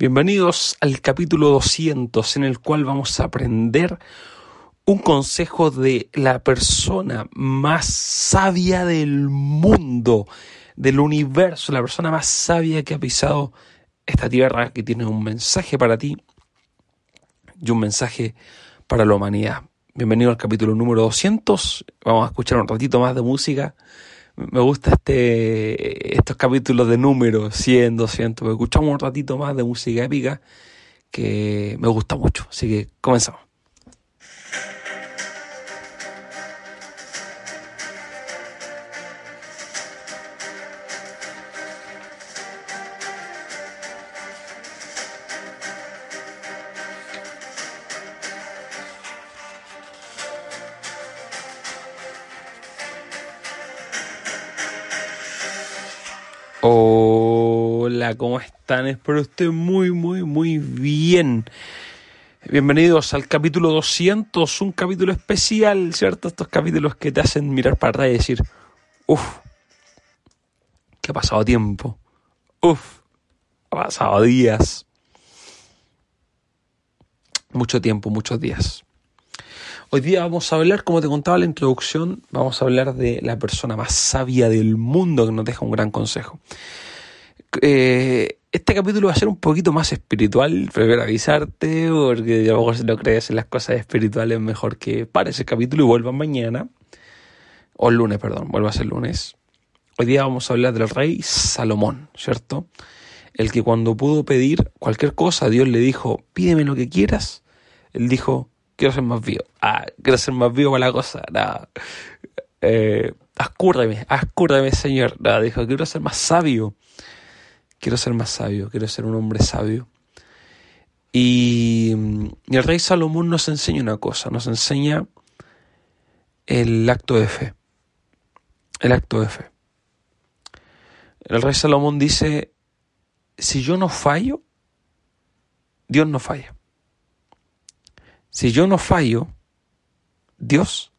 Bienvenidos al capítulo 200 en el cual vamos a aprender un consejo de la persona más sabia del mundo, del universo, la persona más sabia que ha pisado esta tierra, que tiene un mensaje para ti y un mensaje para la humanidad. Bienvenido al capítulo número 200. Vamos a escuchar un ratito más de música me gusta este estos capítulos de números 100, 200, porque escuchamos un ratito más de música épica que me gusta mucho. Así que comenzamos. Hola, ¿cómo están? Espero estén muy, muy, muy bien. Bienvenidos al capítulo 200, un capítulo especial, ¿cierto? Estos capítulos que te hacen mirar para atrás y decir, uff, que ha pasado tiempo, uff, ha pasado días, mucho tiempo, muchos días. Hoy día vamos a hablar, como te contaba en la introducción, vamos a hablar de la persona más sabia del mundo que nos deja un gran consejo. Eh, este capítulo va a ser un poquito más espiritual, prefiero avisarte, porque a lo mejor si no crees en las cosas espirituales, mejor que pare ese capítulo y vuelva mañana, o el lunes, perdón, vuelva a ser lunes. Hoy día vamos a hablar del rey Salomón, ¿cierto? El que cuando pudo pedir cualquier cosa, Dios le dijo, pídeme lo que quieras. Él dijo, quiero ser más vivo. Ah, quiero ser más vivo para la cosa. Nada. Eh, ascúrdeme, Señor. Nada, dijo, quiero ser más sabio. Quiero ser más sabio, quiero ser un hombre sabio. Y, y el rey Salomón nos enseña una cosa, nos enseña el acto de fe. El acto de fe. El rey Salomón dice, si yo no fallo, Dios no falla. Si yo no fallo, Dios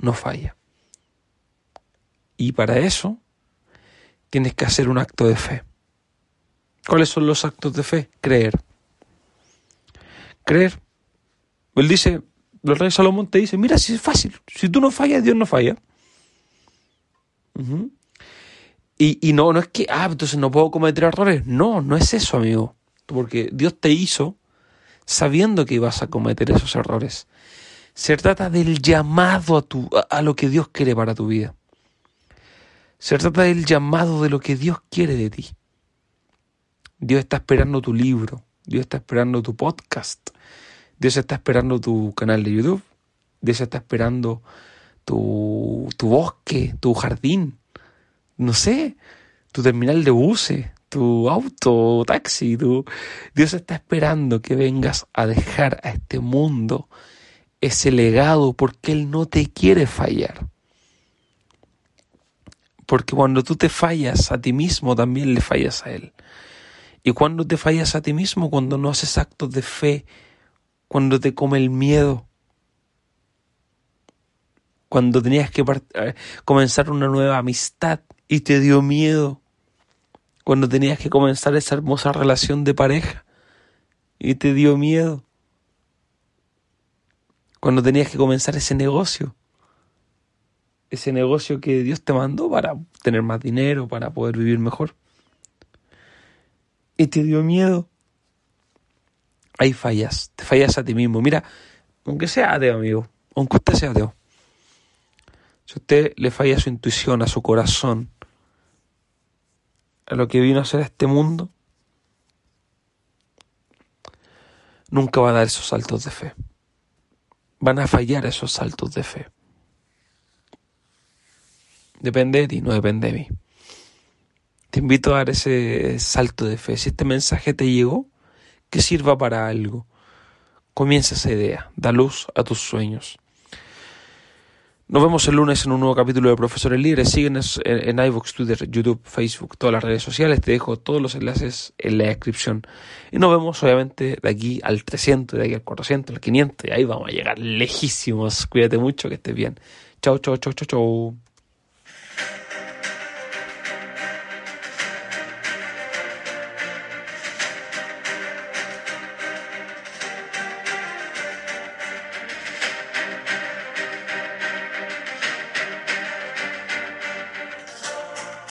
no falla. Y para eso tienes que hacer un acto de fe. ¿Cuáles son los actos de fe? Creer. Creer. Él dice, el rey Salomón te dice, mira, si es fácil, si tú no fallas, Dios no falla. y, y, no, no es que, ah, entonces no puedo cometer errores. No, no es eso, amigo. Porque Dios te hizo sabiendo que ibas a cometer esos errores. Se trata del llamado a, tu, a, lo que Dios quiere para tu vida. Se trata del llamado de lo que Dios quiere de ti. Dios está esperando tu libro, Dios está esperando tu podcast, Dios está esperando tu canal de YouTube, Dios está esperando tu, tu bosque, tu jardín, no sé, tu terminal de buses, tu auto, taxi, tu... Dios está esperando que vengas a dejar a este mundo ese legado porque Él no te quiere fallar. Porque cuando tú te fallas a ti mismo, también le fallas a Él. Y cuando te fallas a ti mismo, cuando no haces actos de fe, cuando te come el miedo, cuando tenías que eh, comenzar una nueva amistad y te dio miedo, cuando tenías que comenzar esa hermosa relación de pareja y te dio miedo. Cuando tenías que comenzar ese negocio. Ese negocio que Dios te mandó para tener más dinero, para poder vivir mejor. Y te dio miedo. Ahí fallas, te fallas a ti mismo. Mira, aunque sea ateo, amigo, aunque usted sea ateo, si usted le falla a su intuición, a su corazón, a lo que vino a ser este mundo, nunca va a dar esos saltos de fe. Van a fallar esos saltos de fe. Depende de ti, no depende de mí. Te invito a dar ese salto de fe. Si este mensaje te llegó, que sirva para algo. Comienza esa idea, da luz a tus sueños. Nos vemos el lunes en un nuevo capítulo de Profesores Libres. Síguenos en, en iVoox, Twitter, YouTube, Facebook, todas las redes sociales. Te dejo todos los enlaces en la descripción. Y nos vemos, obviamente, de aquí al 300, de aquí al 400, al 500. Y ahí vamos a llegar lejísimos. Cuídate mucho, que estés bien. Chao, chao, chao, chao, chao.